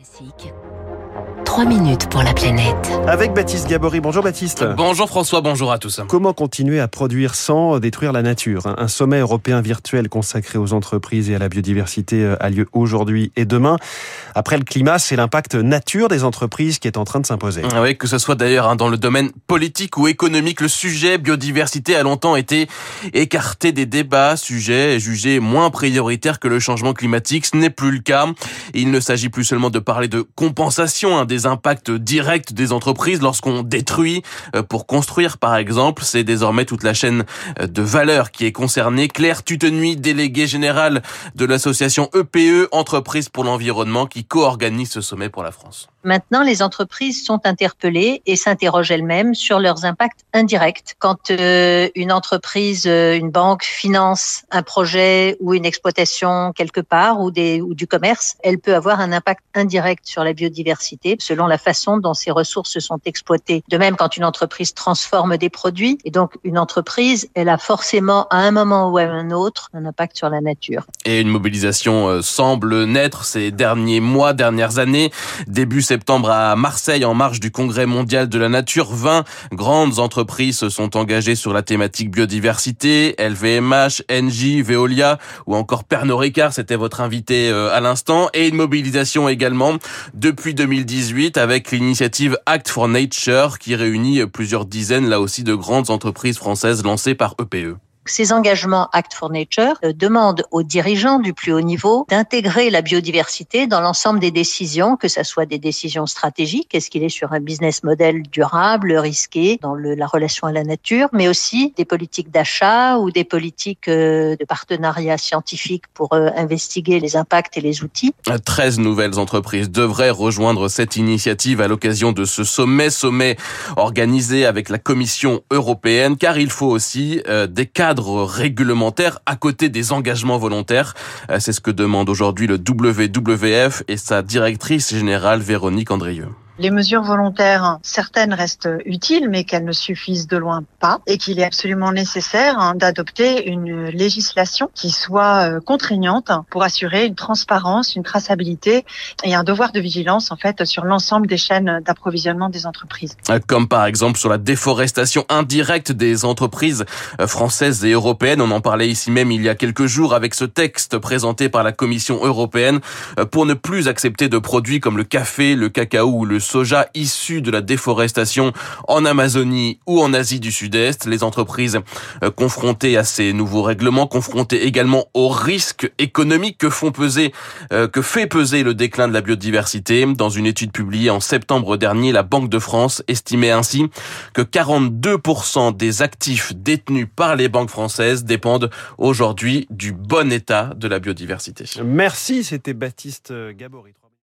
Classique. 3 minutes pour la planète. Avec Baptiste Gabory. Bonjour Baptiste. Bonjour François, bonjour à tous. Comment continuer à produire sans détruire la nature Un sommet européen virtuel consacré aux entreprises et à la biodiversité euh, a lieu aujourd'hui et demain. Après le climat, c'est l'impact nature des entreprises qui est en train de s'imposer. Ah oui, que ce soit d'ailleurs hein, dans le domaine politique ou économique, le sujet biodiversité a longtemps été écarté des débats, sujet jugé moins prioritaire que le changement climatique. Ce n'est plus le cas. Il ne s'agit plus seulement de parler de compensation hein, des impacts directs des entreprises lorsqu'on détruit euh, pour construire par exemple. C'est désormais toute la chaîne euh, de valeur qui est concernée. Claire Tutenuy, déléguée générale de l'association EPE, e, Entreprises pour l'environnement, qui co-organise ce sommet pour la France. Maintenant, les entreprises sont interpellées et s'interrogent elles-mêmes sur leurs impacts indirects. Quand euh, une entreprise, une banque finance un projet ou une exploitation quelque part ou du commerce, elle peut avoir un impact indirect sur la biodiversité selon la façon dont ces ressources sont exploitées. De même, quand une entreprise transforme des produits, et donc une entreprise, elle a forcément à un moment ou à un autre un impact sur la nature. Et une mobilisation euh, semble naître ces derniers mois, dernières années. Début septembre à Marseille, en marge du Congrès mondial de la nature, 20 grandes entreprises se sont engagées sur la thématique biodiversité. LVMH, Engie, Veolia ou encore Pernod Ricard, c'était votre invité euh, à l'instant. Et une mobilisation également depuis 2018 avec l'initiative Act for Nature qui réunit plusieurs dizaines là aussi de grandes entreprises françaises lancées par EPE. Ces engagements Act for Nature euh, demandent aux dirigeants du plus haut niveau d'intégrer la biodiversité dans l'ensemble des décisions, que ce soit des décisions stratégiques, est-ce qu'il est sur un business model durable, risqué, dans la relation à la nature, mais aussi des politiques d'achat ou des politiques euh, de partenariat scientifique pour euh, investiguer les impacts et les outils. 13 nouvelles entreprises devraient rejoindre cette initiative à l'occasion de ce sommet, sommet organisé avec la Commission européenne, car il faut aussi des cas cadre réglementaire à côté des engagements volontaires. Euh, c'est ce que demande aujourd'hui le WWF et sa directrice générale Véronique Andrieux les mesures volontaires, certaines restent utiles, mais qu'elles ne suffisent de loin pas, et qu'il est absolument nécessaire hein, d'adopter une législation qui soit euh, contraignante pour assurer une transparence, une traçabilité et un devoir de vigilance en fait sur l'ensemble des chaînes d'approvisionnement des entreprises. Euh, comme par exemple sur la déforestation indirecte des entreprises euh, françaises et européennes. On en parlait ici même il y a quelques jours avec ce texte présenté par la Commission européenne pour ne plus accepter de produits comme le café, le cacao ou le soja issu de la déforestation en Amazonie ou en Asie du Sud-Est. Les entreprises euh, confrontées à ces nouveaux règlements, confrontées également aux risques économiques que font peser, euh, que fait peser le déclin de la biodiversité. Dans une étude publiée en septembre dernier, la Banque de France estimait ainsi que 42% des actifs détenus par les banques françaises dépendent aujourd'hui du bon état de la biodiversité. Merci, c'était Baptiste Gabory.